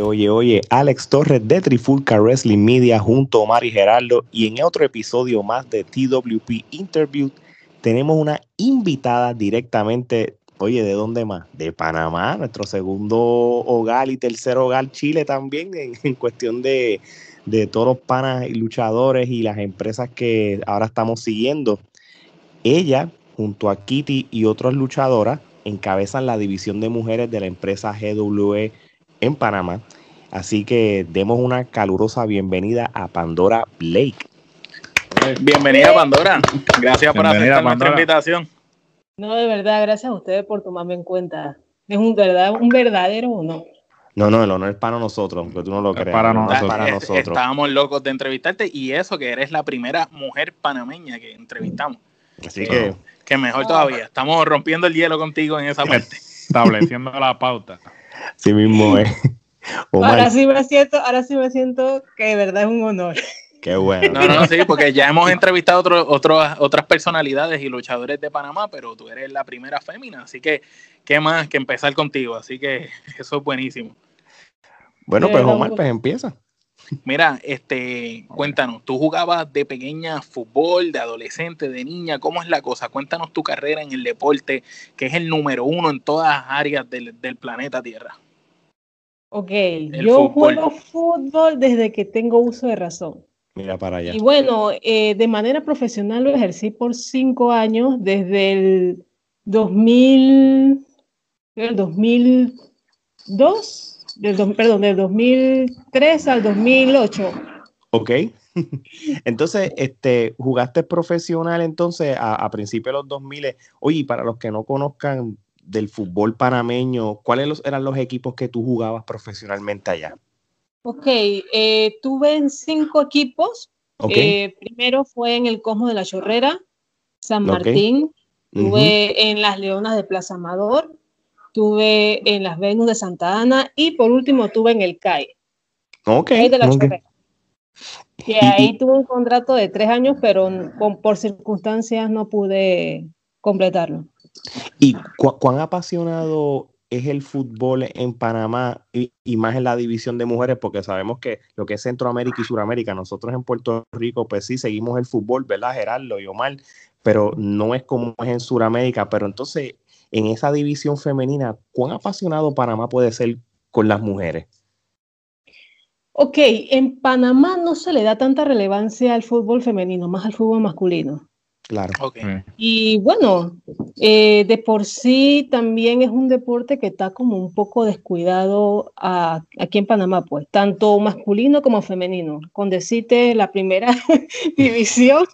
Oye, oye, Alex Torres de Trifulca Wrestling Media junto a Mari Gerardo y en otro episodio más de TWP Interview tenemos una invitada directamente, oye, ¿de dónde más? De Panamá, nuestro segundo hogar y tercer hogar, Chile también, en, cuestión de, de todos los panas y luchadores y las empresas que ahora estamos siguiendo. Ella, junto a Kitty y otras luchadoras, encabezan la división de mujeres de la empresa GWE en Panamá. Así que demos una calurosa bienvenida a Pandora Blake. Bienvenida Pandora. Gracias por aceptar nuestra invitación. No, de verdad, gracias a ustedes por tomarme en cuenta. Es un, verdad, un verdadero honor. No, no, el honor es para nosotros, porque tú no lo crees. Para, nosotros. para nosotros. Estábamos locos de entrevistarte y eso que eres la primera mujer panameña que entrevistamos. Así que... Que mejor todavía. Estamos rompiendo el hielo contigo en esa parte. Estableciendo la pauta. Sí mismo es. Ahora sí me siento, ahora sí me siento que de verdad es un honor. Qué bueno. No, no, sí, porque ya hemos entrevistado otro, otras personalidades y luchadores de Panamá, pero tú eres la primera fémina, así que qué más que empezar contigo, así que eso es buenísimo. Bueno, pues Omar, pues empieza. Mira, este, cuéntanos, tú jugabas de pequeña fútbol, de adolescente, de niña, ¿cómo es la cosa? Cuéntanos tu carrera en el deporte, que es el número uno en todas las áreas del, planeta Tierra. Ok, yo juego fútbol desde que tengo uso de razón. Mira para allá. Y bueno, eh, de manera profesional lo ejercí por cinco años, desde el 2000, el 2002 del, perdón, del 2003 al 2008. Ok. Entonces, este, jugaste profesional entonces a, a principios de los 2000. Oye, para los que no conozcan del fútbol panameño, ¿cuáles eran los equipos que tú jugabas profesionalmente allá? Ok, eh, tuve en cinco equipos. Eh, primero fue en el Cosmo de la Chorrera, San Martín, tuve en las Leonas de Plaza Amador, tuve en las Venus de Santa Ana y por último tuve en el CAI. Ok. de la Y ahí tuve un contrato de tres años, pero por circunstancias no pude completarlo. ¿Y cuán apasionado es el fútbol en Panamá y, más en la división de mujeres? Porque sabemos que lo que es Centroamérica y Suramérica, nosotros en Puerto Rico, pues sí, seguimos el fútbol, ¿verdad, Gerardo y Omar? Pero no es como es en Suramérica. Pero entonces, en esa división femenina, ¿cuán apasionado Panamá puede ser con las mujeres? Ok, en Panamá no se le da tanta relevancia al fútbol femenino, más al fútbol masculino. Claro. Okay. Y bueno, eh, de por sí también es un deporte que está como un poco descuidado aquí en Panamá, pues, tanto masculino como femenino. Con decirte la primera división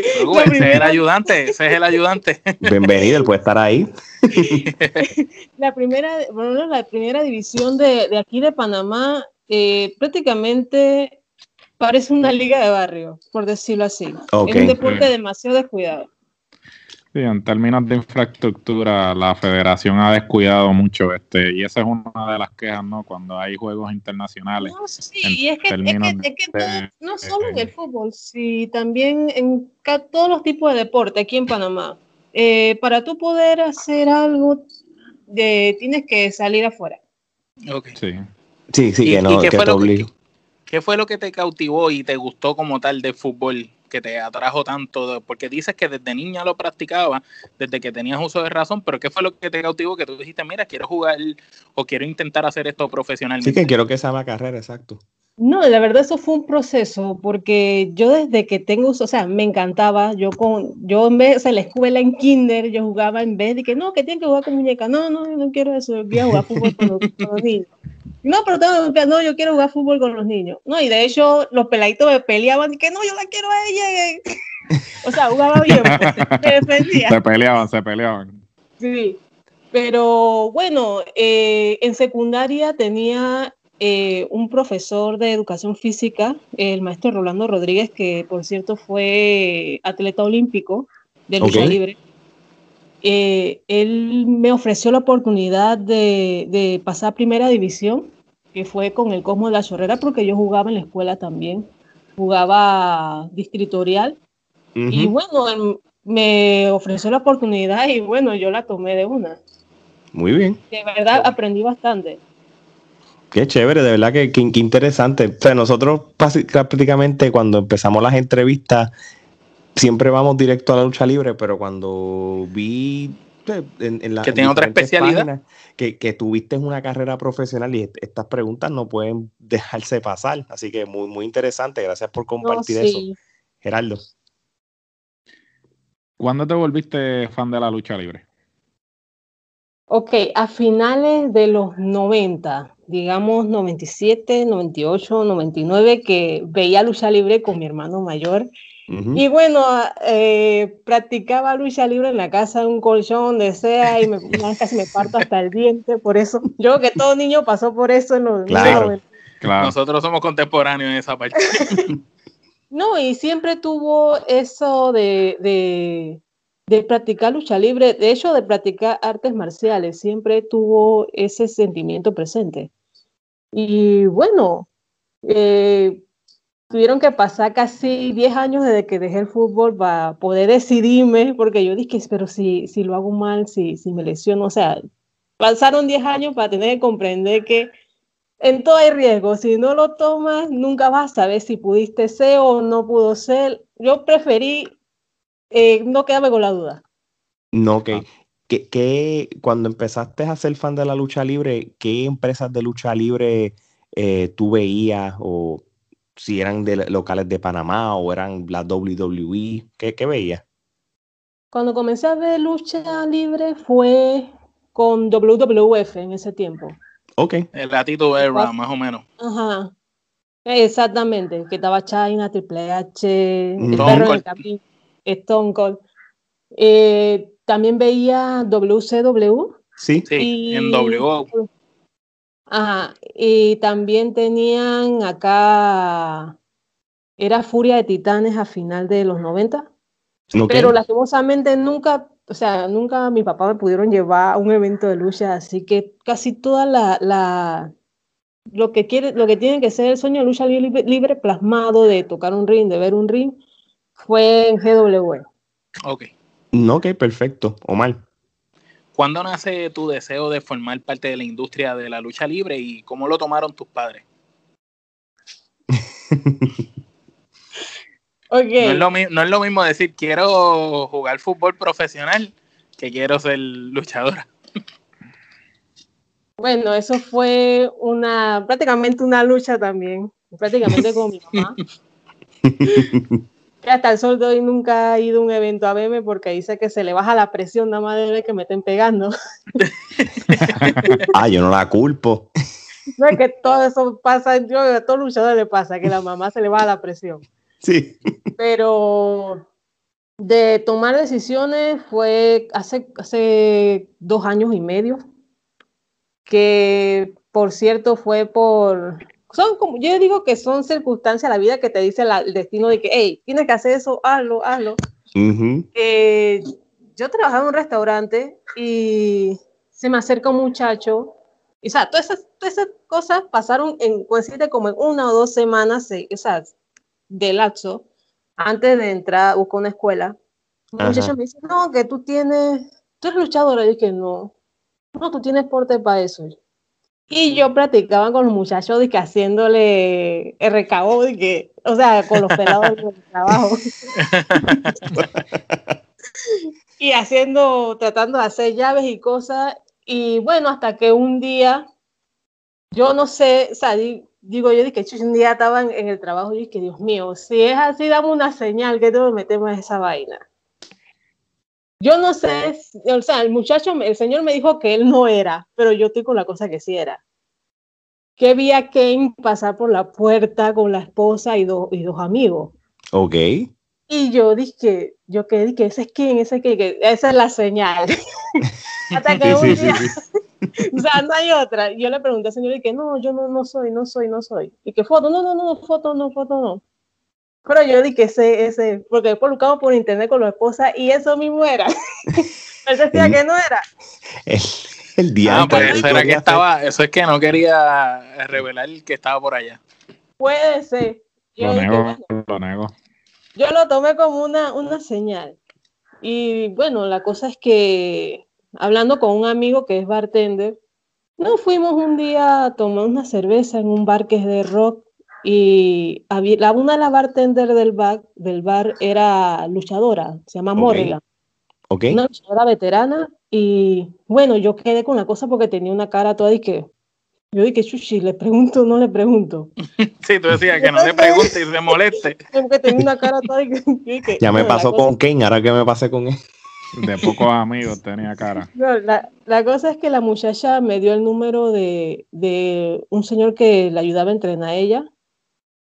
ese es el ayudante, ese es el ayudante. Bienvenido, él puede estar ahí. la primera, bueno, la primera división de, de aquí de Panamá eh, prácticamente parece una liga de barrio, por decirlo así. Es un deporte demasiado descuidado. Sí, en términos de infraestructura, la federación ha descuidado mucho este y esa es una de las quejas, ¿no? Cuando hay juegos internacionales. No, sí, y es que, no, solo en el fútbol, sí, también en todos los tipos de deporte aquí en Panamá. Eh, para tú poder hacer algo, de, tienes que salir afuera. Okay. Sí. Sí, sí, que no, que te ¿Qué fue lo que te cautivó y te gustó como tal de fútbol que te atrajo tanto? Porque dices que desde niña lo practicaba, desde que tenías uso de razón, pero ¿qué fue lo que te cautivó que tú dijiste, mira, quiero jugar o quiero intentar hacer esto profesionalmente? Sí, que quiero que sea la carrera, exacto. No, la verdad eso fue un proceso, porque yo desde que tengo, o sea, me encantaba, yo con, yo en vez, o sea, la escuela en kinder, yo jugaba en vez de que no, que tienen que jugar con muñeca, no, no, no quiero eso, voy a jugar fútbol con los, niños. No, pero tengo, no, yo quiero jugar fútbol con los niños. No, y de hecho los peladitos me peleaban y que no, yo la quiero a ella. o sea, jugaba bien, me defendía. Se peleaban, se peleaban. Sí, pero bueno, eh, en secundaria tenía eh, un profesor de educación física, el maestro Rolando Rodríguez, que por cierto fue atleta olímpico de lucha libre. Eh, él me ofreció la oportunidad de, pasar a primera división, que fue con el Cosmo de la Chorrera, porque yo jugaba en la escuela también, jugaba distritorial. Y bueno, me ofreció la oportunidad y bueno, yo la tomé de una. Muy bien. De verdad aprendí bastante. Qué chévere, de verdad que, que, interesante. O sea, nosotros prácticamente cuando empezamos las entrevistas siempre vamos directo a la lucha libre, pero cuando vi pues, en, la que tiene otra especialidad que, que, tuviste una carrera profesional y estas preguntas no pueden dejarse pasar, así que muy muy interesante. Gracias por compartir eso, Gerardo. ¿Cuándo te volviste fan de la lucha libre? Ok, a finales de los 90, digamos 97, 98, 99, que veía lucha libre con mi hermano mayor. Y bueno, eh, practicaba lucha libre en la casa, un colchón, donde sea, y me, casi me parto hasta el diente, por eso. Yo creo que todo niño pasó por eso en los claro, claro. Nosotros somos contemporáneos en esa parte. no, y siempre tuvo eso de, de, de practicar lucha libre, de hecho, de practicar artes marciales, siempre tuvo ese sentimiento presente. Y bueno, eh, tuvieron que pasar casi 10 años desde que dejé el fútbol para poder decidirme, porque yo dije, pero si, si lo hago mal, si, si me lesiono, o sea, pasaron 10 años para tener que comprender que en todo hay riesgo, si no lo tomas, nunca vas a saber si pudiste ser o no pudo ser. Yo preferí eh, no quedarme con la duda. No, ok. ¿Qué, cuando empezaste a ser fan de la lucha libre, qué empresas de lucha libre eh, tú veías o si eran de locales de Panamá o eran la WWE, ¿qué, qué veías? Cuando comencé a ver lucha libre fue con WWF en ese tiempo. Ok. El gatito era más o menos. Ajá. Exactamente, que estaba China, Triple H, el perro Stone Cold. Eh, también veía WCW. Sí, sí en W. Ajá, y también tenían acá, era Furia de Titanes a final de los 90, pero lastimosamente nunca, o sea, nunca mi papá me pudieron llevar a un evento de lucha, así que casi toda la, la lo que quiere, lo que tiene que ser el sueño de lucha libre, libre plasmado de tocar un ring, de ver un ring, fue en GW. Ok. No, ok, perfecto. Omar. ¿Cuándo nace tu deseo de formar parte de la industria de la lucha libre y cómo lo tomaron tus padres? okay. no, es lo, mismo decir quiero jugar fútbol profesional que quiero ser luchadora. Bueno, eso fue una prácticamente una lucha también, prácticamente con mi mamá. hasta el sol de hoy nunca ha ido a un evento a verme porque dice que se le baja la presión nada más de ver que me estén pegando. ah, yo no la culpo. No es que todo eso pasa, yo a todo luchador le pasa, que la mamá se le baja la presión. Sí. Pero de tomar decisiones fue hace, hace dos años y medio, que por cierto fue por son como, yo digo que son circunstancias de la vida que te dice el destino de que, hey, tienes que hacer eso, hazlo, hazlo. Eh, yo trabajaba en un restaurante y se me acerca un muchacho, y, o sea, todas esas, todas esas cosas pasaron en, como en una o dos semanas, o sea, de lapso, antes de entrar a buscar una escuela. Un muchacho me dice, no, que tú tienes, tú eres luchadora, y yo dije, no, no, tú tienes porte para eso. Y yo practicaba con los muchachos de que haciéndole RKO, de que, o sea, con los pelados del trabajo. y haciendo, tratando de hacer llaves y cosas. Y bueno, hasta que un día, yo no sé, o sea, digo yo, que un día estaba en, el trabajo y dije, Dios mío, si es así, dame una señal que tengo que meterme en esa vaina. Yo no sé, o sea, el muchacho, el señor me dijo que él no era, pero yo estoy con la cosa que sí era. Que vi a Kane pasar por la puerta con la esposa y, dos y dos amigos. Ok. Y yo dije, yo que dije, ese es Kane, ese es Kane, esa es la señal. Hasta que un día, o sea, no hay otra. Yo le pregunté al señor y que no, yo no, no soy, no soy, no soy. Y que foto, no, no, no, foto, no, foto, no. Pero yo dije ese, ese, porque después buscamos por internet con la esposa y eso mismo era. Él decía que no era. El, día. Ah, pues eso era que estaba, eso es que no quería revelar que estaba por allá. Puede ser. Yo lo nego, lo nego. Yo lo tomé como una, una señal. Y bueno, la cosa es que hablando con un amigo que es bartender, No, fuimos un día a tomar una cerveza en un bar que es de rock y había, la, una de las bartenders del bar, del bar era luchadora, se llama Ok. ¿Ok? una luchadora veterana y bueno, yo quedé con la cosa porque tenía una cara toda y que yo dije, chuchi, le pregunto o no le pregunto. Sí, tú decías que no le pregunte y se moleste. Porque tenía una cara toda y que, yo dije, Ya me pasó cosa- con Kane, ahora que me pasé con él. De pocos amigos tenía cara. No, la, la cosa es que la muchacha me dio el número de, de un señor que le ayudaba a entrenar a ella.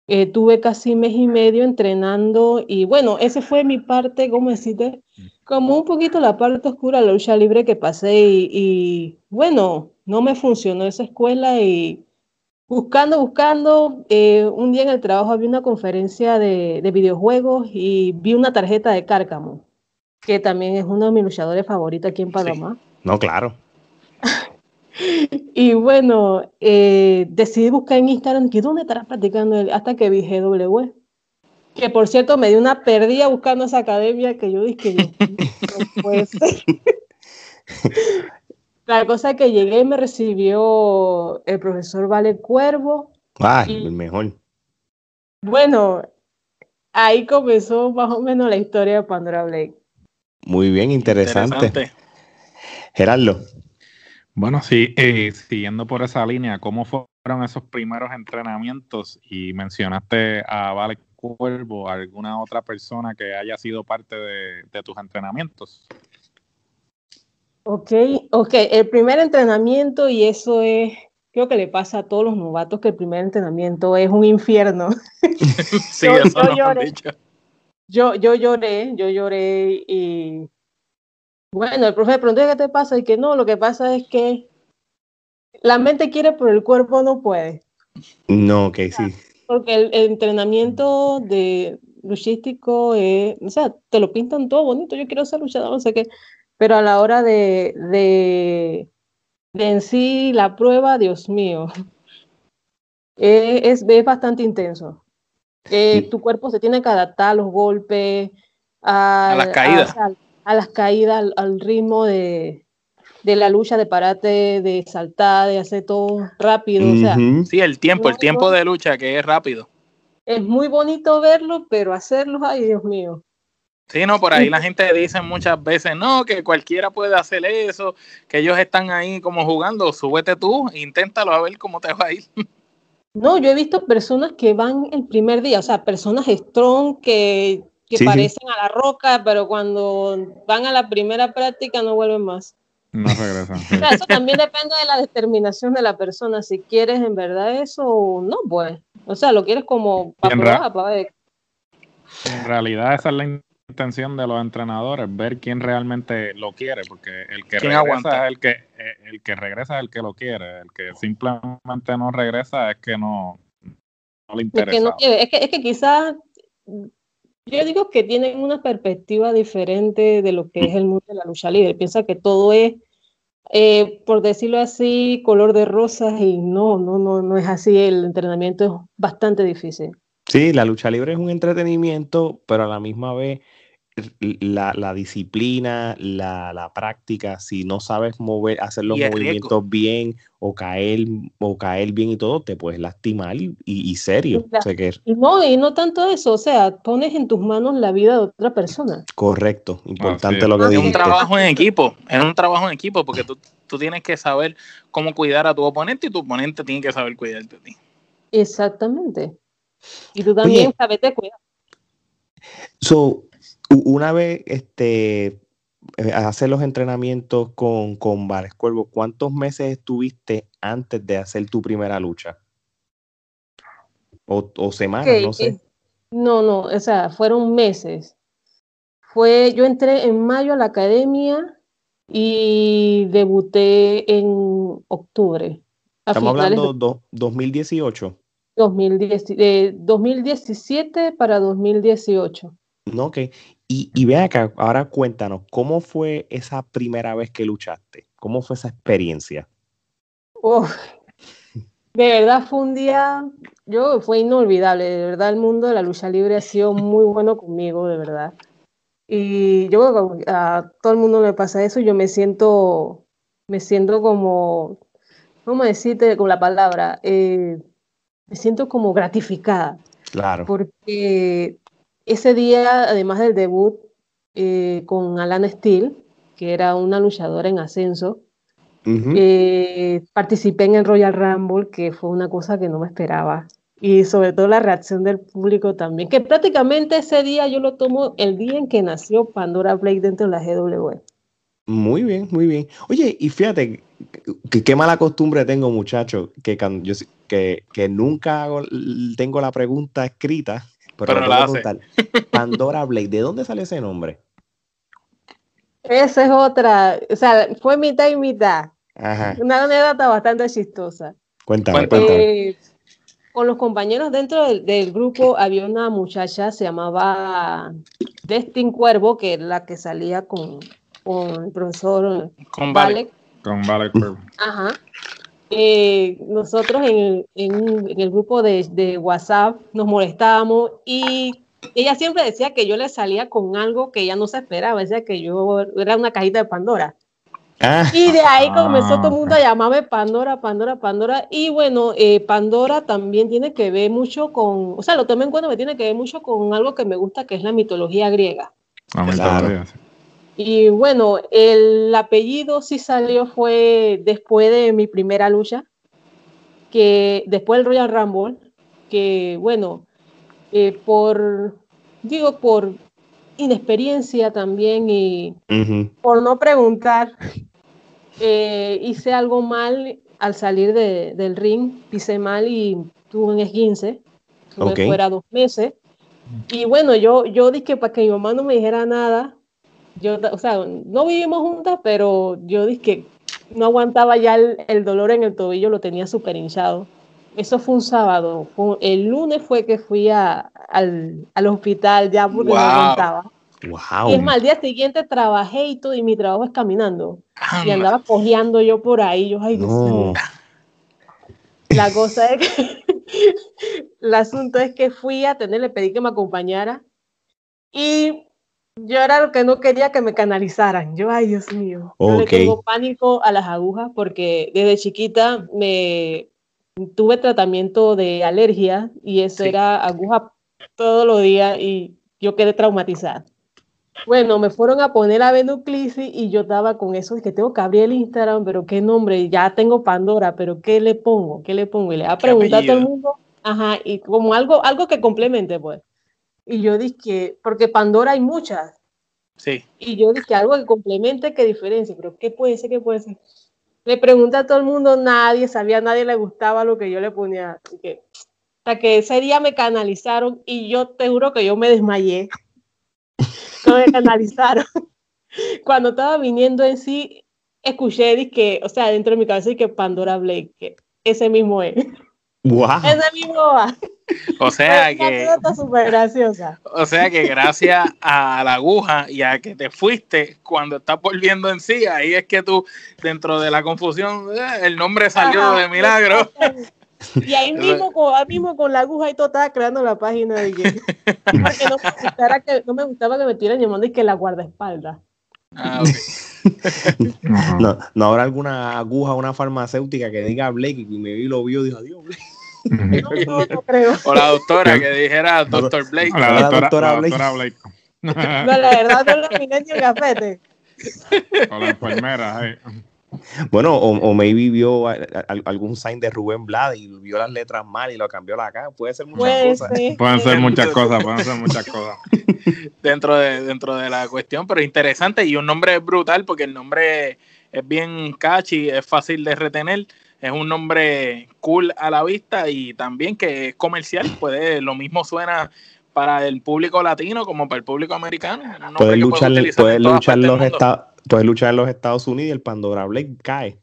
Eh, tuve casi mes y medio entrenando y bueno, esa fue mi parte, ¿cómo decirte? Como un poquito la parte oscura de la lucha libre que pasé y, y, bueno, no me funcionó esa escuela y buscando, buscando, eh, un día en el trabajo había una conferencia de, de videojuegos y vi una tarjeta de Cárcamo, que también es uno de mis luchadores favoritos aquí en Panamá. No, claro. Y bueno, eh, decidí buscar en Instagram que dónde estará practicando él, hasta que vi GW. Que por cierto me dio una perdida buscando esa academia que yo dije, no puede ser. La cosa es que llegué y me recibió el profesor Vale Cuervo. Ay, Y- el mejor. Bueno, ahí comenzó más o menos la historia de Pandora Blake. Muy bien, interesante. Interesante. Gerardo. Bueno, sí, eh, siguiendo por esa línea, ¿cómo fueron esos primeros entrenamientos? Y mencionaste a Vale Cuervo, ¿alguna otra persona que haya sido parte de, de tus entrenamientos? Ok, ok, el primer entrenamiento, y eso es, creo que le pasa a todos los novatos, que el primer entrenamiento es un infierno. Sí, Yo- eso yo lloré. dicho. Yo, yo lloré, yo lloré y bueno, el profe pronto ¿qué te pasa? Y que no, lo que pasa es que la mente quiere, pero el cuerpo no puede. No, ok, sí. Porque el, el entrenamiento de luchístico, es, o sea, te lo pintan todo bonito, yo quiero ser luchador, no sé qué, pero a la hora de, de, de en sí la prueba, Dios mío, eh, es, es bastante intenso. Eh, Sí. Tu cuerpo se tiene que adaptar a los golpes, a, las caídas. A, a las caídas, al, al ritmo de, de la lucha, de pararte, de saltar, de hacer todo rápido, o sea. Ujú. Sí, el tiempo, el No, tiempo de lucha que es rápido. Es muy bonito verlo, pero hacerlo, ay Dios mío. Sí, no, por ahí la gente dice muchas veces, no, que cualquiera puede hacer eso, que ellos están ahí como jugando, súbete tú, inténtalo a ver cómo te va a ir. No, yo he visto personas que van el primer día, o sea, personas strong que, que Sí, sí. parecen a la roca, pero cuando van a la primera práctica no vuelven más. No regresan. sí. O sea, eso también depende de la determinación de la persona, si quieres en verdad eso o no, pues. O sea, lo quieres como para probar, para ver. En realidad esa es la intención de los entrenadores, ver quién realmente lo quiere, porque el que ¿Quién regresa aguanta? es el que eh, el que regresa es el que lo quiere, el que simplemente no regresa es que no, no le Es que interesa. no quiere, es que, es que quizás, yo digo que tienen una perspectiva diferente de lo que es el mundo de la lucha libre. Piensa que todo es, eh, por decirlo así, color de rosas y no, no, no, no es así. El entrenamiento es bastante difícil. Sí, la lucha libre es un entretenimiento, pero a la misma vez la, la disciplina, la, la práctica, si no sabes mover, hacer los riesgo. movimientos bien o caer, o caer bien y todo, te puedes lastimar y, y- y serio. Claro. O sea que es Y no, y no tanto eso, o sea, pones en tus manos la vida de otra persona. correcto, importante es. lo que Ah, Es un dijiste. trabajo en equipo, es un trabajo en equipo, porque tú, tú tienes que saber cómo cuidar a tu oponente y tu oponente tiene que saber cuidarte a ti. Exactamente. Y tú también Oye. sabes de cuidar. So, una vez este eh, hacer los entrenamientos con, con Vares Cuervo, ¿cuántos meses estuviste antes de hacer tu primera lucha? O, o semanas, no sé. eh, No, no, o sea, fueron meses. Fue, yo entré en mayo a la academia y debuté en octubre. Estamos hablando de do- 2018. 2010, de 2017 para 2018. No, ok. Y, y acá, ahora cuéntanos, ¿cómo fue esa primera vez que luchaste? ¿Cómo fue esa experiencia? De verdad fue un día, yo fue inolvidable, de verdad el mundo de la lucha libre ha sido muy bueno conmigo, de verdad. Y yo creo que a todo el mundo le pasa eso, yo me siento, me siento como ¿cómo decirte con la palabra? Eh, me siento como gratificada. Claro. Porque ese día, además del debut eh, con Alana Steele, que era una luchadora en ascenso, eh, participé en el Royal Rumble, que fue una cosa que no me esperaba. Y sobre todo la reacción del público también, que prácticamente ese día yo lo tomo el día en que nació Pandora Blake dentro de la GW. Muy bien, muy bien. Oye, y fíjate, qué mala costumbre tengo, muchacho, que, que, que nunca tengo la pregunta escrita, pero, la preguntar. Pandora Blake, ¿de dónde sale ese nombre? Esa es otra, o sea, fue mitad y mitad. Una anécdota bastante chistosa. Cuéntame, cuéntame. Eh, con los compañeros dentro del, grupo había una muchacha, se llamaba Destin Cuervo, que es la que salía con, con el profesor con Vale. Con Vale Cuervo. Ajá. Eh, nosotros en, en, el grupo de, de, WhatsApp nos molestábamos y ella siempre decía que yo le salía con algo que ella no se esperaba, decía que yo era una cajita de Pandora. Ah. Y de ahí comenzó todo el mundo a llamarme Pandora, Pandora, Pandora. Y bueno, eh, Pandora también tiene que ver mucho con, o sea, lo tomé en cuenta que tiene que ver mucho con algo que me gusta, que es la mitología griega. Ah, y bueno, el apellido sí salió fue después de mi primera lucha, que después del Royal Rumble, que bueno, eh, por, digo, por inexperiencia también y por no preguntar, eh, hice algo mal al salir de, del ring, pisé mal y tuve un esguince, tuve fuera dos meses. Y bueno, yo, yo dije para que mi mamá no me dijera nada, yo, o sea, no vivimos juntas, pero yo dije que no aguantaba ya el, el dolor en el tobillo, lo tenía súper hinchado. Eso fue un sábado. el lunes fue que fui a, al, al, hospital ya porque no aguantaba. Y es más, al día siguiente trabajé y todo, y mi trabajo es caminando. y andaba cojeando yo por ahí. Yo, ay, Dios La cosa es que. el asunto es que fui a tener, le pedí que me acompañara. Y yo era lo que no quería que me canalizaran. Yo, ay, Dios mío. Yo le tengo pánico a las agujas porque desde chiquita me tuve tratamiento de alergia y eso era aguja todos los días y yo quedé traumatizada. Bueno, me fueron a poner a Venuclisis y yo estaba con eso, que tengo que abrir el Instagram, pero qué nombre, ya tengo Pandora, pero ¿qué le pongo? ¿Qué le pongo? Y le ha preguntado a todo el mundo, ajá, y como algo, algo que complemente, pues. Y yo dije, porque Pandora hay muchas. Sí. Y yo dije, algo que complemente, que diferencia, pero ¿qué puede ser? ¿Qué puede ser? Le pregunté a todo el mundo, nadie sabía, nadie le gustaba lo que yo le ponía. Así que, hasta que ese día me canalizaron y yo te juro que yo me desmayé no me canalizaron. Cuando estaba viniendo en sí, escuché que, o sea, dentro de mi cabeza, que Pandora Blake, que ese mismo es. Wow. Ese mismo va. O sea que. Súper graciosa. O sea que gracias a la aguja y a que te fuiste, cuando estás volviendo en sí, ahí es que tú, dentro de la confusión, eh, el nombre salió de milagro. Y ahí mismo, con, ahí mismo con la aguja y todo estaba creando la página de Porque no me, gustaba que, no me gustaba que me estuvieran llamando y que la guardaespaldas. Ah, no, no habrá alguna aguja, una farmacéutica que diga Blake y me vi lo vio y dijo, adiós, Blake. No, no, no, creo. O la doctora que dijera Doctor Blake. O la doctora, Blake. La doctora Blake. No, la verdad no es Milenio Cafete. O la enfermera, eh. Bueno, o, o maybe vio algún sign de Rubén Blade y vio las letras mal y lo cambió la acá. Puede ser muchas cosas. Pueden ser muchas cosas, pueden ser muchas cosas. dentro, de, dentro de la cuestión, pero interesante y un nombre brutal porque el nombre es bien catchy, es fácil de retener. Es un nombre cool a la vista y también que es comercial. Puede, lo mismo suena para el público latino como para el público americano. Puedes luchar, puede luchar los estados Puedes luchar en los Estados Unidos y el Pandora Blake cae,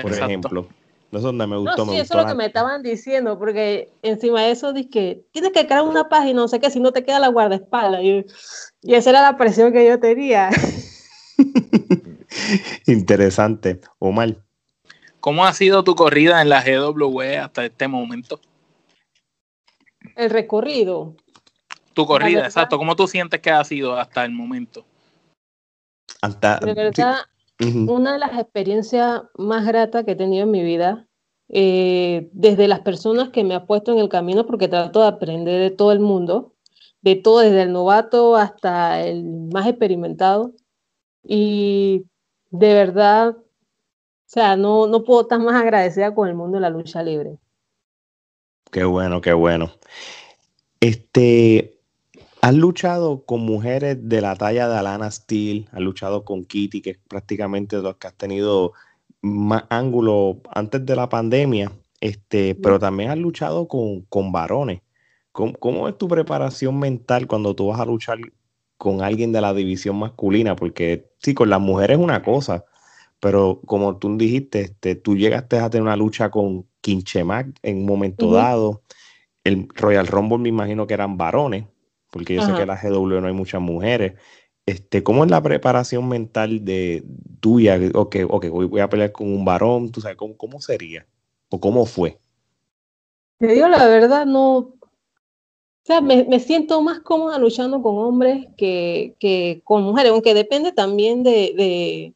por ejemplo. Eso es donde me gustó. No, sí, eso es lo que me estaban diciendo, porque encima de eso dije que tienes que crear una página, no sé qué, si no te queda la guardaespaldas. Y, y esa era la presión que yo tenía. Interesante. Omar. ¿Cómo ha sido tu corrida en la GW hasta este momento? El recorrido. Tu corrida, exacto. ¿Cómo tú sientes que ha sido hasta el momento? de verdad, una de las experiencias más gratas que he tenido en mi vida, eh, desde las personas que me ha puesto en el camino, porque trato de aprender de todo el mundo, de todo, desde el novato hasta el más experimentado. Y de verdad, o sea, no, no puedo estar más agradecida con el mundo de la lucha libre. Qué bueno, qué bueno. Este, ¿Has luchado con mujeres de la talla de Alana Steele? ¿Has luchado con Kitty, que es prácticamente los que has tenido más ángulo antes de la pandemia? Este, pero también has luchado con, con varones. ¿Cómo, es tu preparación mental cuando tú vas a luchar con alguien de la división masculina? Porque sí, con las mujeres es una cosa, pero como tú dijiste, este, tú llegaste a tener una lucha con Kinchemac en un momento dado. El Royal Rumble me imagino que eran varones porque yo sé que en la GW no hay muchas mujeres. Este, ¿Cómo es la preparación mental de tuya? O que, voy a pelear con un varón, ¿tú sabes cómo, cómo sería? ¿O cómo fue? Te digo la verdad, no. O sea, me, siento más cómoda luchando con hombres que, que con mujeres, aunque depende también de, de,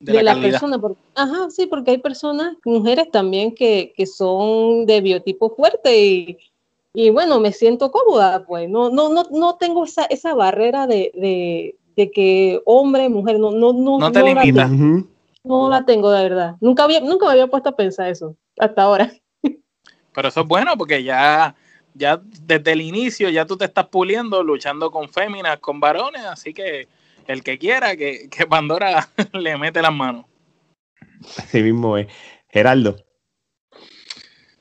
la, persona. ajá, sí, porque hay personas, mujeres también, que, que son de biotipo fuerte y y bueno, me siento cómoda, pues no, no, no, no tengo esa, esa barrera de, de, de que hombre, mujer, no, no, no, no te limita. La, no la tengo de verdad. Nunca, había, nunca me había puesto a pensar eso hasta ahora. Pero eso es bueno porque ya, ya desde el inicio ya tú te estás puliendo, luchando con féminas, con varones, así que el que quiera que, que Pandora le mete las manos. Así mismo es. Geraldo.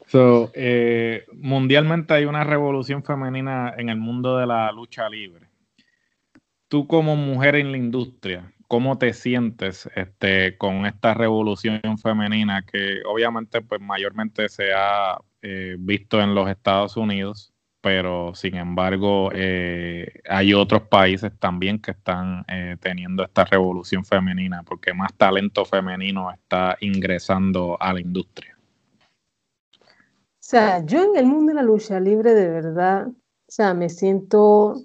So, eh, mundialmente hay una revolución femenina en el mundo de la lucha libre. Tú como mujer en la industria, ¿cómo te sientes este, con esta revolución femenina que obviamente pues mayormente se ha eh, visto en los Estados Unidos, pero sin embargo eh, hay otros países también que están teniendo esta revolución femenina porque más talento femenino está ingresando a la industria? O sea, yo en el mundo de la lucha libre de verdad, o sea, me siento,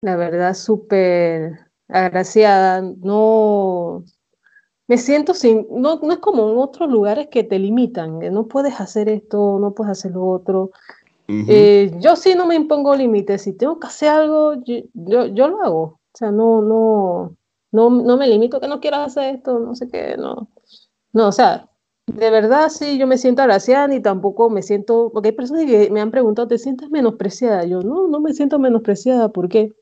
la verdad, súper agraciada. No, me siento sin, no, no es como en otros lugares que te limitan, no puedes hacer esto, no puedes hacer lo otro. Eh, yo sí no me impongo límites, si tengo que hacer algo, yo, yo, lo hago. O sea, no, no, no, no me limito que no quiero hacer esto, no sé qué, no. No, o sea, de verdad, sí, yo me siento agraciada y tampoco me siento, porque hay personas que me han preguntado, ¿te sientes menospreciada? Yo, no, no me siento menospreciada, ¿por qué?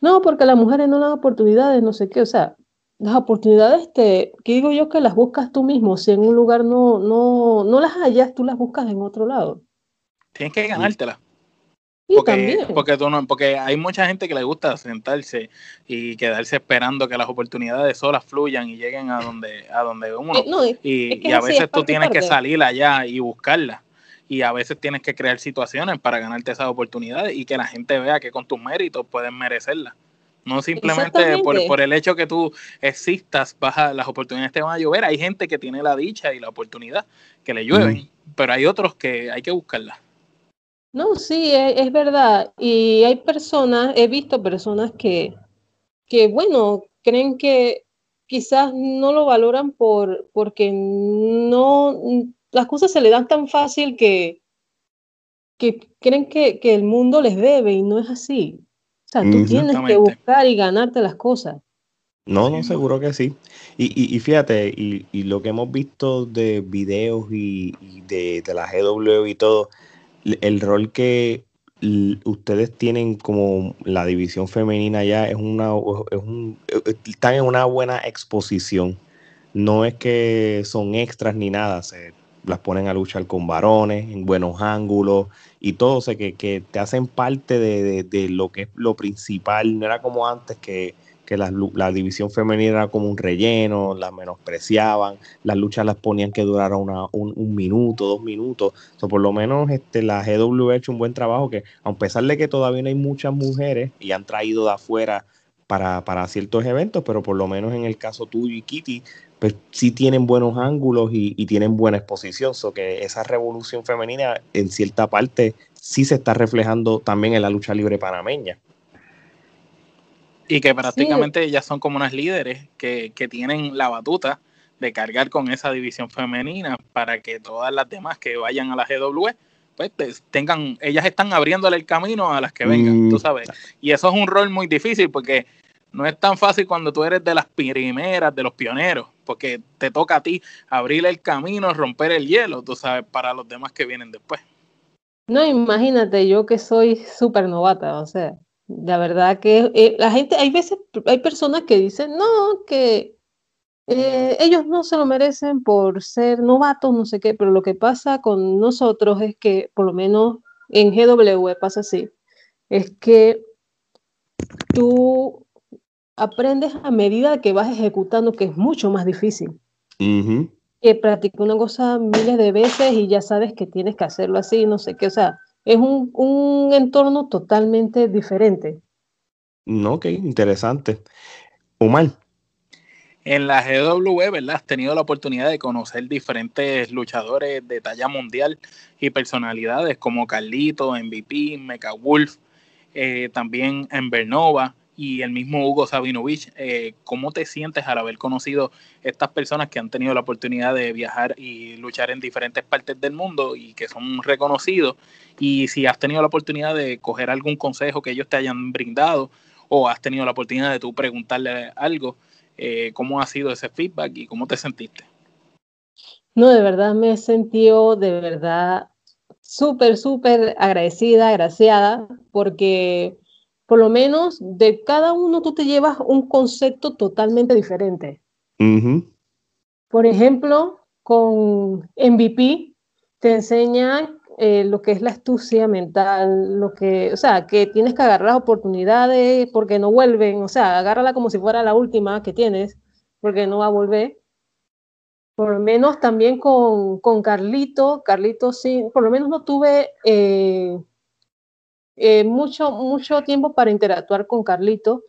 No, porque las mujeres no dan oportunidades, no sé qué, o sea, las oportunidades, te, que digo yo que las buscas tú mismo, si en un lugar no, no, no las hallas, tú las buscas en otro lado. Tienes que ganártelas porque, Porque, tú no, porque hay mucha gente que le gusta sentarse y quedarse esperando que las oportunidades solas fluyan y lleguen a donde, a donde uno. Eh, y, a veces tú tienes que salir allá y buscarlas. Y a veces tienes que crear situaciones para ganarte esas oportunidades y que la gente vea que con tus méritos puedes merecerlas. No simplemente por, por, el hecho que tú existas, vas las oportunidades te van a llover. Hay gente que tiene la dicha y la oportunidad que le llueven, pero hay otros que hay que buscarlas. No, sí, es, verdad. Y hay personas, he visto personas que, que, bueno, creen que quizás no lo valoran por, porque no, las cosas se le dan tan fácil que, que creen que, que el mundo les debe y no es así. O sea, tú tienes que buscar y ganarte las cosas. No, no, seguro que sí. Y, y, fíjate, y, y, lo que hemos visto de videos y, de, de la GW y todo, el rol que ustedes tienen como la división femenina ya es una es un, están en una buena exposición. No es que son extras ni nada se las ponen a luchar con varones en buenos ángulos y todo o que, que te hacen parte de, de, lo que es lo principal. No era como antes que que la, división femenina era como un relleno, la menospreciaban, las luchas las ponían que duraran un, minuto, dos minutos. O por lo menos este, la GW ha hecho un buen trabajo que, a pesar de que todavía no hay muchas mujeres y han traído de afuera para, ciertos eventos, pero por lo menos en el caso tuyo y Kitty, pues sí tienen buenos ángulos y, tienen buena exposición. So que esa revolución femenina en cierta parte sí se está reflejando también en la lucha libre panameña. Y que prácticamente ellas son como unas líderes que, que tienen la batuta de cargar con esa división femenina para que todas las demás que vayan a la GW pues tengan, ellas están abriéndole el camino a las que vengan, tú mm. sabes. Y eso es un rol muy difícil porque no es tan fácil cuando tú eres de las primeras, de los pioneros, porque te toca a ti abrir el camino, romper el hielo, tú sabes, para los demás que vienen después. No, imagínate, yo que soy súper novata, o sea, la verdad que eh, la gente, hay veces, hay personas que dicen, no, que eh, ellos no se lo merecen por ser novatos, no sé qué, pero lo que pasa con nosotros es que, por lo menos en GW pasa así, es que tú aprendes a medida que vas ejecutando, que es mucho más difícil. Que practicar una cosa miles de veces y ya sabes que tienes que hacerlo así, no sé qué, o sea, es un, un entorno totalmente diferente. No, ok, interesante. Omar, en la GW, ¿verdad? Has tenido la oportunidad de conocer diferentes luchadores de talla mundial y personalidades como Carlito, MVP, Mecha Wolf, eh, también Bernova y el mismo Hugo Sabinovich. Eh, ¿Cómo te sientes al haber conocido estas personas que han tenido la oportunidad de viajar y luchar en diferentes partes del mundo y que son reconocidos? Y si has tenido la oportunidad de coger algún consejo que ellos te hayan brindado o has tenido la oportunidad de tú preguntarle algo eh, cómo ha sido ese feedback y cómo te sentiste. No, de verdad me he sentido de verdad súper, súper agradecida, agraciada, porque por lo menos de cada uno tú te llevas un concepto totalmente diferente. Por ejemplo, con MVP te enseñan eh, lo que es la astucia mental, lo que, o sea, que tienes que agarrar las oportunidades porque no vuelven, o sea, agárrala como si fuera la última que tienes, porque no va a volver. Por lo menos también con, con Carlito, Carlito sí, por lo menos no tuve eh, eh, mucho, mucho tiempo para interactuar con Carlito,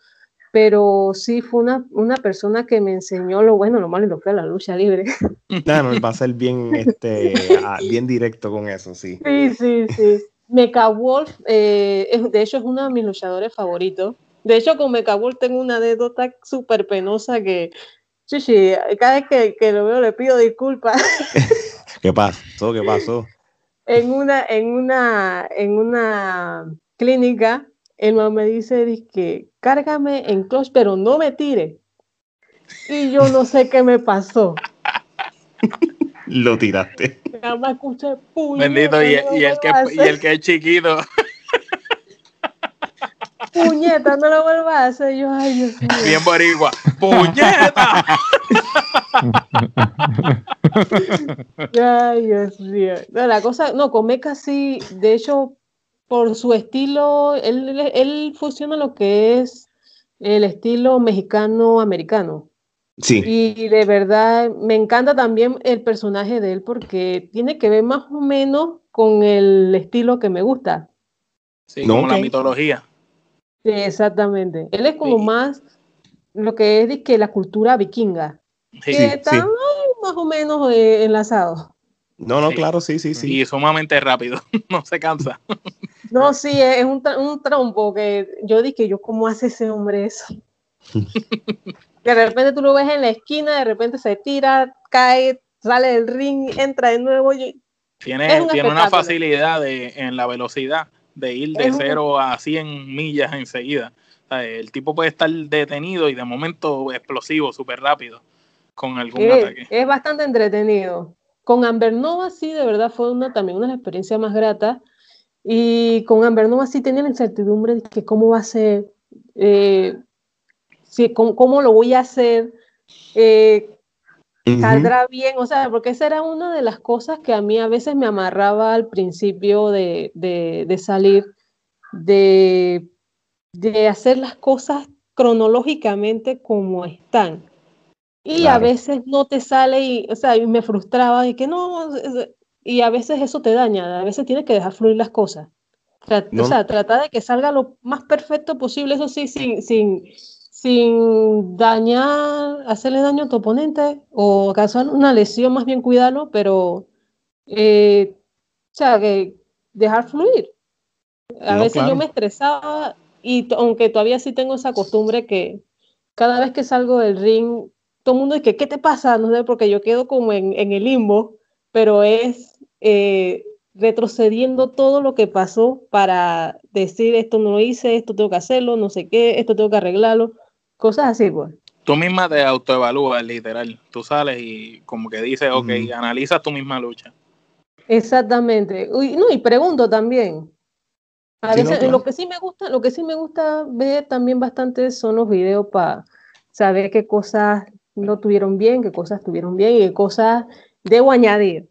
pero sí fue una, una persona que me enseñó lo bueno, lo malo y lo feo la lucha libre. Claro, va a ser bien, este, bien directo con eso, sí. Sí, sí, sí. Mecha Wolf, eh, de hecho, es uno de mis luchadores favoritos. De hecho, con Mecha Wolf tengo una anécdota súper penosa que, sí, cada vez que, que, lo veo le pido disculpas. ¿Qué pasó? ¿Qué pasó? En una, en una, en una clínica el mamá me dice, que cárgame en clutch, pero no me tire. Y yo no sé qué me pasó. Lo tiraste. escuché Bendito, y, el que, y el que es chiquito. Puñeta, no lo vuelvas a hacer. Yo, ay, Dios mío. Bien boricua. ¡Puñeta! ay, Dios mío. No, la cosa, no, come casi, de hecho, por su estilo, él, fusiona lo que es el estilo mexicano-americano. Sí. Y de verdad me encanta también el personaje de él porque tiene que ver más o menos con el estilo que me gusta. Sí, como la mitología. Sí, exactamente. Él es como más lo que es que la cultura vikinga. Sí, que está más o menos eh, enlazado. No, no, claro, sí, sí, sí. Y sumamente rápido, no se cansa. No, sí, es un, un trompo que yo dije, yo, ¿cómo hace ese hombre eso? de repente tú lo ves en la esquina, de repente se tira, cae, sale del ring, entra de nuevo. tiene, tiene una facilidad de, en la velocidad de ir de 0 a 100 millas enseguida. el tipo puede estar detenido y de momento explosivo, súper rápido, con algún ataque. Es bastante entretenido. Con Amber Nova sí, de verdad fue una, también una experiencia más grata. Y con Amber Nova sí tenía la incertidumbre de que cómo va a ser, eh, cómo, lo voy a hacer, eh, saldrá bien, o sea, porque esa era una de las cosas que a mí a veces me amarraba al principio de, de, salir, de, de hacer las cosas cronológicamente como están. Y a veces no te sale y, o sea, y me frustraba y que no, y a veces eso te daña, a veces tienes que dejar fluir las cosas. O sea, trata de que salga lo más perfecto posible, eso sí, sin, sin, sin dañar, hacerle daño a tu oponente o causar una lesión, más bien cuidarlo, pero, eh, o sea, que dejar fluir. A veces yo me estresaba y aunque todavía sí tengo esa costumbre que cada vez que salgo del ring, todo el mundo dice, ¿qué te pasa? No sé, porque yo quedo como en, el limbo, pero es eh, retrocediendo todo lo que pasó para decir, esto no lo hice, esto tengo que hacerlo, no sé qué, esto tengo que arreglarlo, cosas así, pues. Tú misma te autoevalúas, literal. Tú sales y como que dices, ok, analiza tu misma lucha. Exactamente. Uy, no, y pregunto también. A veces, lo que sí me gusta, lo que sí me gusta ver también bastante son los videos para saber qué cosas no tuvieron bien, qué cosas tuvieron bien y qué cosas debo añadir.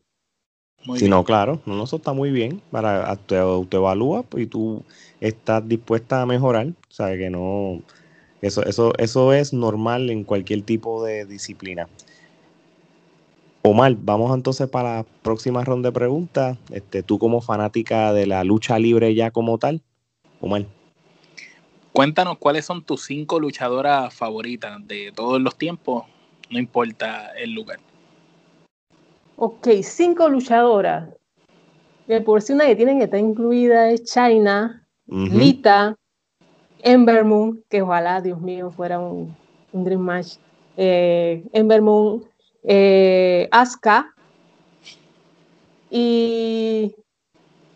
Si no, claro, no, eso está muy bien para te autoevalúa y tú estás dispuesta a mejorar, o sea que no, eso, eso, eso es normal en cualquier tipo de disciplina. Omar, vamos entonces para la próxima ronda de preguntas. Este, tú como fanática de la lucha libre ya como tal, Omar. Cuéntanos cuáles son tus cinco luchadoras favoritas de todos los tiempos, no importa el lugar. Ok, cinco luchadoras. De por sí una que tienen que estar incluida es China, Lita, Ember Moon, que ojalá, Dios mío, fuera un, Dream Match. Eh, Ember Moon, eh, Asuka. Y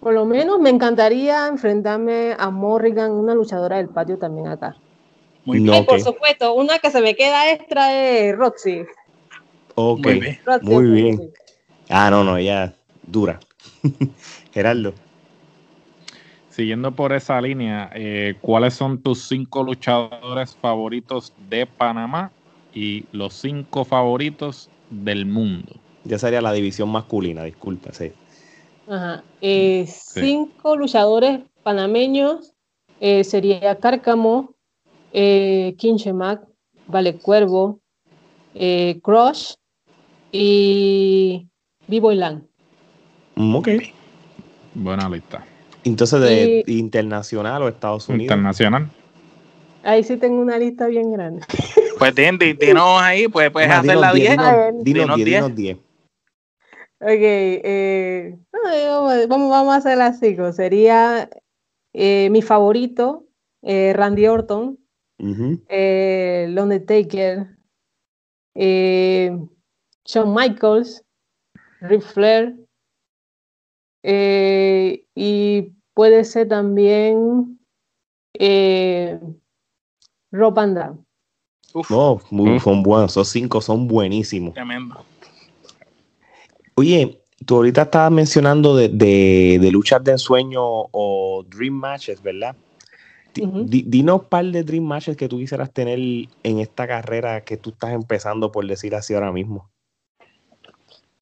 por lo menos me encantaría enfrentarme a Morrigan, una luchadora del patio también acá. Muy bien. por supuesto, una que se me queda extra es Roxy. Ok, muy bien. Ah, no, no, ya dura. Gerardo. Siguiendo por esa línea, eh, ¿cuáles son tus cinco luchadores favoritos de Panamá y los cinco favoritos del mundo? Ya sería la división masculina, disculpa, sí. Ajá. Eh, cinco luchadores panameños eh, sería Cárcamo, eh, Kinchemac, Vale Cuervo, Crush y Vivo Ilan. Ok. Buena lista. Entonces, de internacional o Estados Unidos. Internacional. Ahí sí tengo una lista bien grande. Pues dinos ahí, pues puedes hacer la 10. Dinos 10, dinos 10. Ok, eh, vamos, vamos a hacer las cinco. Sería eh, mi favorito, eh, Randy Orton, uh eh, Taker, eh, Shawn Michaels, Ric Flair, y puede ser también Rob Van No, muy, son buenos, esos cinco son buenísimos. Tremendo. Oye, tú ahorita estabas mencionando de, de, luchas de ensueño o Dream Matches, ¿verdad? dinos un par de Dream Matches que tú quisieras tener en esta carrera que tú estás empezando, por decir así ahora mismo.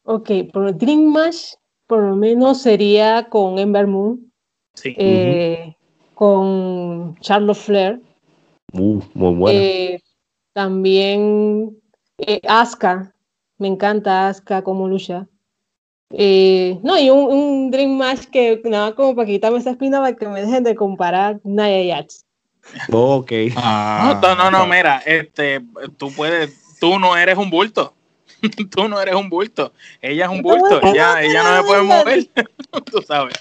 Ok, por Dream Match, por lo menos sería con Ember Moon. Sí. Eh, con Charlotte Flair. Uh, muy bueno. Eh, también eh, Asuka. Me encanta Asuka como lucha. Eh, no, y un, Dream Match que nada como para quitarme esa espina para que me dejen de comparar Naya Yats. Ok. Ah, no, no, no, mira, este, tú puedes, tú no eres un bulto. tú no eres un bulto. Ella es un bulto. Ella, ella no me puede mover. tú sabes.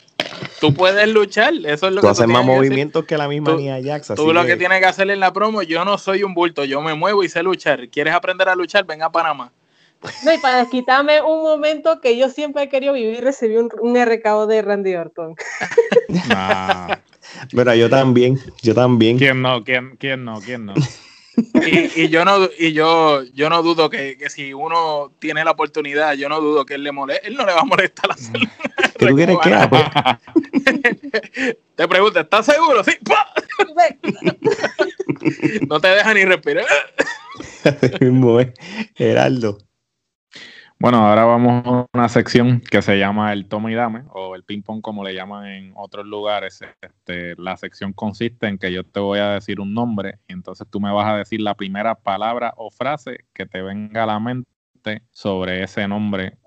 Tú puedes luchar. Eso es lo tú que haces más movimientos que la misma Nia Jax. Tú lo que... que tienes que hacer en la promo, yo no soy un bulto, yo me muevo y sé luchar. ¿Quieres aprender a luchar? Ven a Panamá. No, y para quitarme un momento que yo siempre he querido vivir, recibí un, un RKO de Randy Orton. Ah. Pero yo también, yo también. ¿Quién no? ¿Quién, quién no? ¿Quién no? Y, yo no y yo yo no dudo que, que, si uno tiene la oportunidad yo no dudo que él le moleste él no le va a molestar hacerlo ¿Qué tú quieres que haga? te pregunto ¿estás seguro? sí no te deja ni respirar. Geraldo bueno, ahora vamos a una sección que se llama el toma y dame, o el ping pong como le llaman en otros lugares. Este, la sección consiste en que yo te voy a decir un nombre y entonces tú me vas a decir la primera palabra o frase que te venga a la mente sobre ese nombre,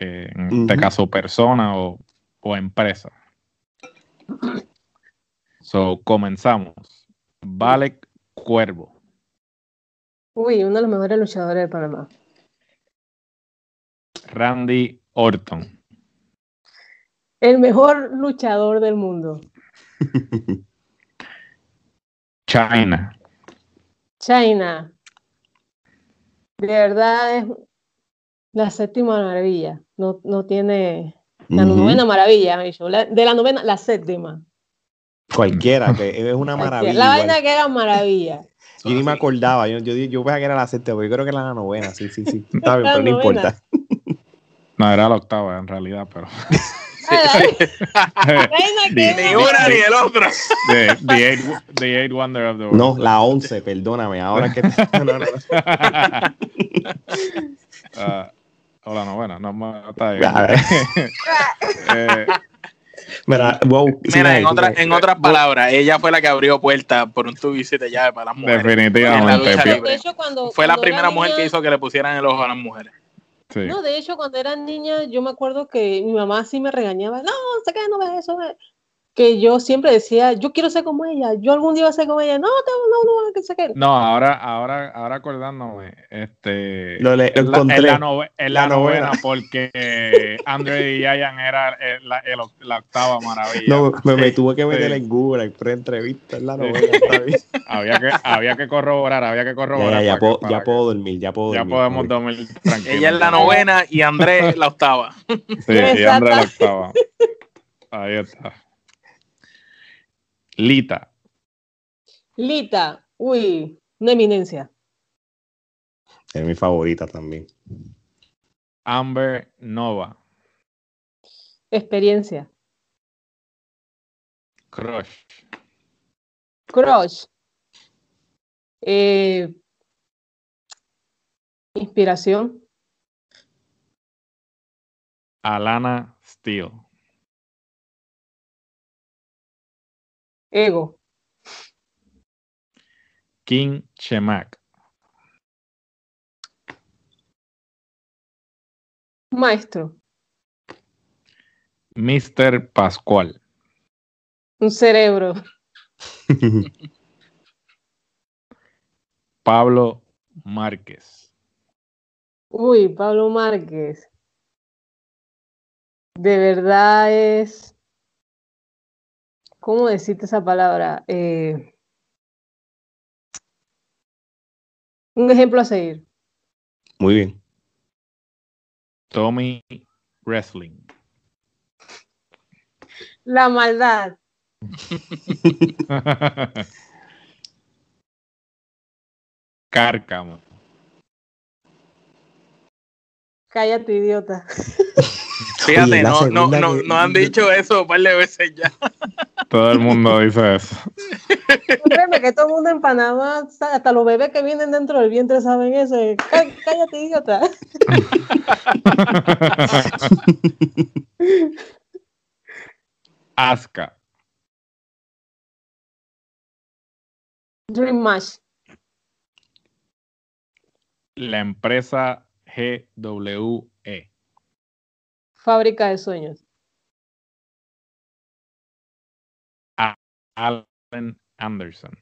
eh, en este caso persona o, o empresa. So, comenzamos. Vale Cuervo. Uy, uno de los mejores luchadores de Panamá. Randy Orton. El mejor luchador del mundo. China. China. De verdad es la séptima maravilla. No, no tiene. La novena maravilla, me dicho. La- de la novena, la séptima. Cualquiera, que es una maravilla. La igual. vaina que era maravilla. Yo ni me acordaba, yo, yo, yo pensaba que era la séptima, pero yo creo que era la novena, sí, sí, sí. Está bien, La pero no novena. importa. No, era la octava en realidad, pero. La Ni una ni el otro. the, the eight, the eight Wonder of the World. No, la 11, perdóname, ahora que... No, no, no. Ah, o la novena, no, no, está bien. A ver. Eh, Mira, wow, Mira, en, otra- en otras palabras, ella fue la que abrió puertas por un tubo y siete llaves para las mujeres. Definitivamente. La. De hecho, cuando, Fue la cuando primera era mujer niña- que hizo que le pusieran el ojo a las mujeres. No, de hecho, cuando era niña, yo me acuerdo que mi mamá sí me regañaba. No, sé que no ves eso. ve". Que yo siempre decía, yo quiero ser como ella. Yo algún día voy a ser como ella. No, no, no, no, que sé que. No, ahora, ahora, ahora acordándome, este, Lo le- es la, encontré. la nove- es la La novena. novena porque Andre y Yayan era el- la, el- la octava maravilla. No, me, me tuve que meter sí. en Google, en pre-entrevista, en la bien. Había que, había que corroborar, había que Ya, corroborar. ya, ya, puedo, que- ya puedo dormir, ya puedo ya dormir. podemos dormir tranquilos. Ella es la novena y Andrés la octava. Sí, y Andre la octava. Ahí está. Lita, Lita, uy, una eminencia. Es mi favorita también. Amber Nova, Experiencia. Crush, Crush. Eh, inspiración. Alana Steele, Ego. King Chemak, Maestro. Mr. Pascual, Un cerebro. Pablo Márquez, Uy, Pablo Márquez. De verdad es. ¿Cómo decirte esa palabra? Eh, un ejemplo a seguir. Muy bien. Tommy Wrestling, La maldad. Cárcamo, Cállate, idiota. Fíjate, Oye, no, no, no, que- no han dicho eso un par de veces ya. todo el mundo dice eso. Créeme que todo el mundo en Panamá, hasta los bebés que vienen dentro del vientre saben eso. Cá- Cállate, idiota. Aska, Dream Match. la empresa E. Fábrica de sueños. Allen Anderson,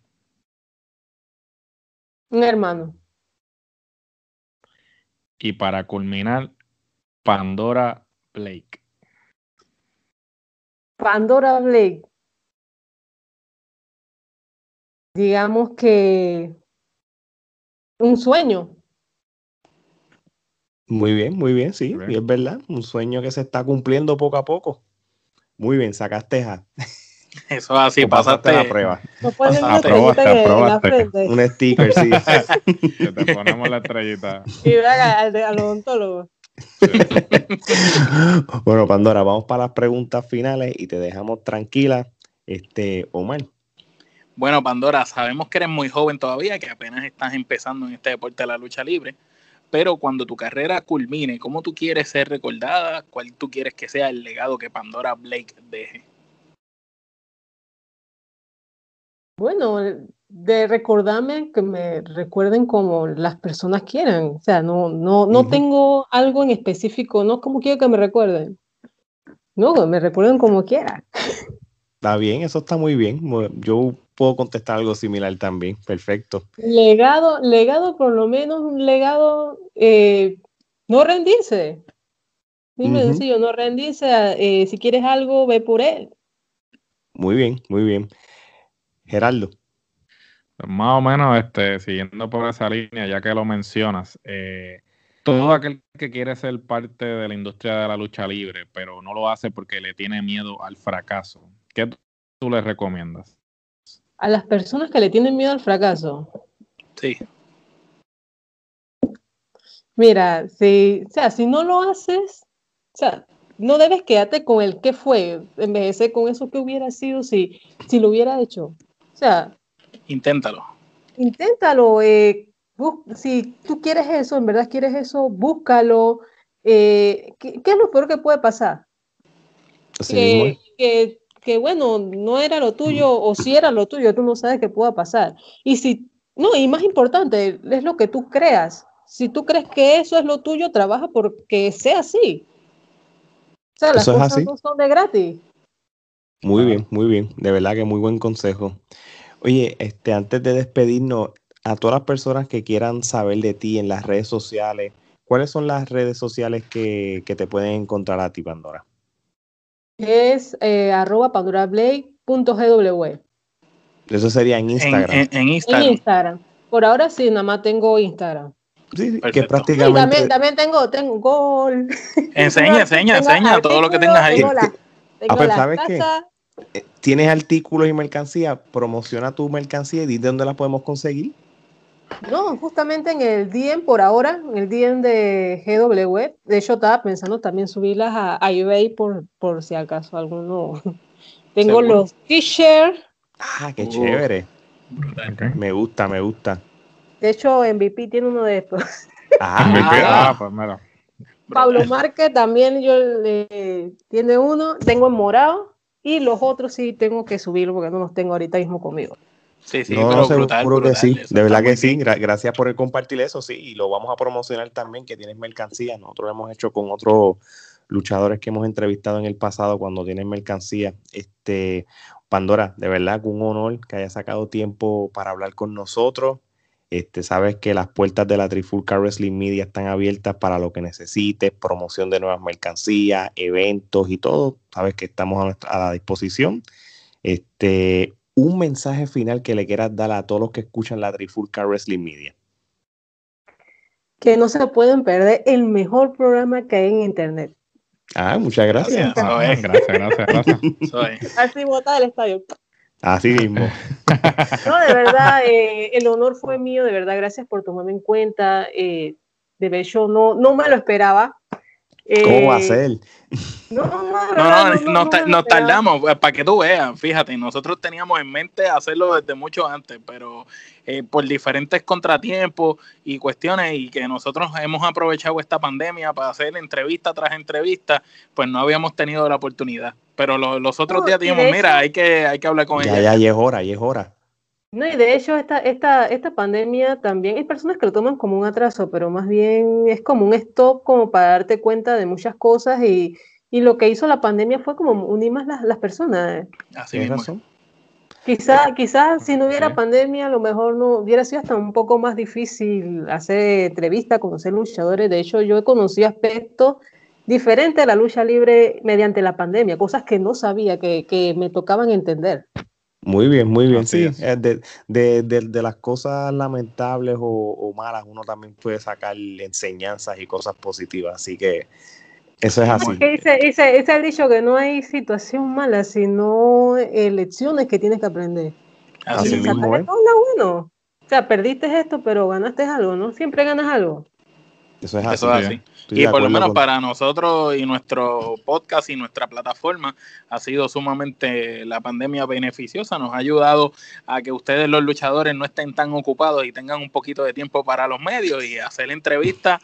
Un hermano. y para culminar, Pandora Blake. Pandora Blake. Digamos que un sueño. Muy bien, muy bien, sí, Bien. y es verdad. Un sueño que se está cumpliendo poco a poco. Muy bien, sacaste a. Eso así, o pasaste la prueba. No una Aprobaste. Un sticker, sí. Que te ponemos la estrellita. Y verá al, al odontólogo. bueno, Pandora, vamos para las preguntas finales y te dejamos tranquila. Este, Omar. Bueno, Pandora, sabemos que eres muy joven todavía, que apenas estás empezando en este deporte de la lucha libre, pero cuando tu carrera culmine, ¿cómo tú quieres ser recordada? ¿Cuál tú quieres que sea el legado que Pandora Blake deje? Bueno, de recordarme que me recuerden como las personas quieran. O sea, no, no, no Ujú. tengo algo en específico, no como quiero que me recuerden. No, me recuerden como quiera. Está bien, eso está muy bien. Yo puedo contestar algo similar también. Perfecto. Legado, legado, por lo menos un legado, eh, no rendirse. Dime Ujú. sencillo, no rendirse. eh, si quieres algo, ve por él. Muy bien, muy bien. Gerardo. Más o menos, este, siguiendo por esa línea, ya que lo mencionas, eh, todo aquel que quiere ser parte de la industria de la lucha libre, pero no lo hace porque le tiene miedo al fracaso, ¿qué tú le recomiendas? A las personas que le tienen miedo al fracaso. Sí. Mira, si, o sea, si no lo haces, o sea, no debes quedarte con el que fue, envejecer con eso que hubiera sido si, si lo hubiera hecho. O sea, inténtalo. Inténtalo. Eh, si tú quieres eso, en verdad quieres eso, búscalo. Eh, ¿qué, es lo peor que puede pasar? que, que, bueno, no era lo tuyo o si era lo tuyo, tú no sabes qué pueda pasar. Y si, no, y más importante, es lo que tú creas. Si tú crees que eso es lo tuyo, trabaja porque sea así. O sea, las cosas no son de gratis. Muy bien, muy bien. De verdad que muy buen consejo. Oye, este, antes de despedirnos, a todas las personas que quieran saber de ti en las redes sociales, ¿cuáles son las redes sociales que, te pueden encontrar a ti, Pandora? Es eh, arroba pandorablaze.gw. Eso sería en Instagram. En, Instagram. En Instagram. Por ahora sí, nada más tengo Instagram. Sí, que prácticamente. Sí, también, tengo, tengo gol. Enseña, enseña, enseña todo lo que tengas ahí. Tengo la, tengo ah, pues, ¿sabes qué? Eh, ¿Tienes artículos y mercancía? Promociona tu mercancía y dime dónde la podemos conseguir. No, justamente en el DM por ahora, en el DM de GW. De hecho, estaba pensando también subirlas a, eBay por, por si acaso alguno. Tengo los t-shirts. Ah, qué chévere. Me gusta, me gusta. De hecho, MVP tiene uno de estos. Ah, MVP. Ah, pues Pablo Márquez también yo le, tiene uno. Tengo en morado. Y los otros sí tengo que subirlo porque no los tengo ahorita mismo conmigo. Sí, sí, no, seguro que sí, de verdad que sí. gracias por el compartir eso, sí, y lo vamos a promocionar también, que tienes mercancía. Nosotros lo hemos hecho con otros luchadores que hemos entrevistado en el pasado cuando tienen mercancía. Este, Pandora, de verdad que un honor que haya sacado tiempo para hablar con nosotros. Este, sabes que las puertas de la Trifulca Wrestling Media están abiertas para lo que necesites, promoción de nuevas mercancías, eventos y todo. Sabes que estamos a, a la disposición. Este, un mensaje final que le quieras dar a todos los que escuchan la Trifulca Wrestling Media. Que no se pueden perder el mejor programa que hay en internet. Ah, muchas gracias. Gracias, gracias, gracias. Así vota el estadio. Así mismo. No, de verdad, eh, el honor fue mío, de verdad, gracias por tomarme en cuenta. Eh, de hecho, no, no me lo esperaba. ¿Cómo va a eh, ser? No, no, no, nos tardamos, para que tú veas, fíjate, nosotros teníamos en mente hacerlo desde mucho antes, pero eh, por diferentes contratiempos y cuestiones y que nosotros hemos aprovechado esta pandemia para hacer entrevista tras entrevista, pues no habíamos tenido la oportunidad. Pero los otros días dijimos, mira, hay que, hay que hablar con ella. Ya, ya, es hora, ya es hora. No, y de hecho esta, esta, esta pandemia también hay personas que lo toman como un atraso, pero más bien es como un stop como para darte cuenta de muchas cosas y, y lo que hizo la pandemia fue como unir más las, las personas. Así mismo. Quizá, quizás si no hubiera pandemia, a lo mejor no hubiera sido hasta un poco más difícil hacer entrevistas, conocer luchadores. De hecho, yo he conocido aspectos diferentes de la lucha libre mediante la pandemia, cosas que no sabía que, que me tocaban entender. Muy bien, muy bien, sí. Eh, de, de, de, las cosas lamentables o, o, malas, uno también puede sacar enseñanzas y cosas positivas. Así que eso es así. Dice el dicho que no hay situación mala, sino lecciones que tienes que aprender. Así mismo, ¿eh? bueno. O sea, perdiste esto, pero ganaste algo, ¿no? Siempre ganas algo. Eso es así. Eso es así. Y por lo menos para nosotros y nuestro podcast y nuestra plataforma ha sido sumamente la pandemia beneficiosa. Nos ha ayudado a que ustedes los luchadores no estén tan ocupados y tengan un poquito de tiempo para los medios y hacer entrevistas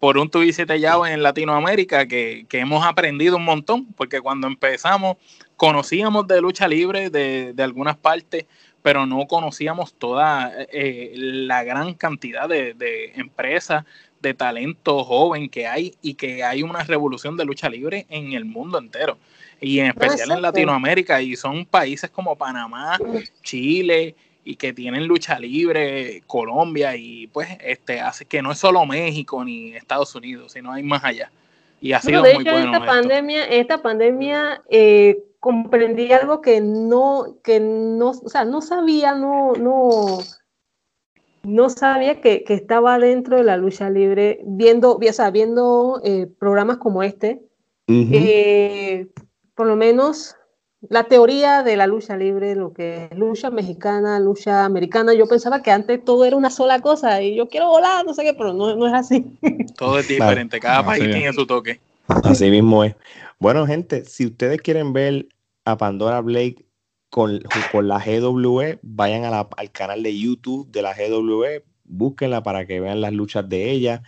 por un te llave en Latinoamérica que, que, hemos aprendido un montón, porque cuando empezamos conocíamos de lucha libre de, de algunas partes, pero no conocíamos toda eh, la gran cantidad de, de empresas de talento joven que hay y que hay una revolución de lucha libre en el mundo entero y en especial en Latinoamérica y son países como Panamá, Chile y que tienen lucha libre, Colombia y pues este hace que no es solo México ni Estados Unidos, sino hay más allá. Y ha sido muy bueno. Esta pandemia, esta pandemia eh, comprendí algo que no, que no, o sea, no sabía, no, no, no sabía que, estaba dentro de la lucha libre, viendo, o sea, viendo eh, programas como este, eh, por lo menos la teoría de la lucha libre, lo que es lucha mexicana, lucha americana, yo pensaba que antes todo era una sola cosa y yo quiero volar, no sé qué, pero no, no es así. Todo es diferente, cada país tiene su toque. Así mismo es. Bueno, gente, si ustedes quieren ver a Pandora Blake con, con la GWE, vayan al canal de YouTube de la GWE, búsquenla para que vean las luchas de ella.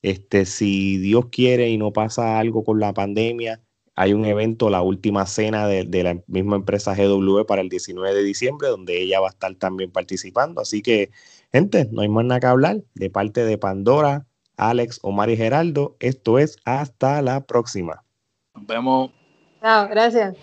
Este, si Dios quiere y no pasa algo con la pandemia, hay un evento, la última cena de, de, la misma empresa GW para el 19 de diciembre, donde ella va a estar también participando. Así que, gente, no hay más nada que hablar. De parte de Pandora, Alex, Omar y Geraldo, esto es hasta la próxima. Nos vemos. Chao, gracias.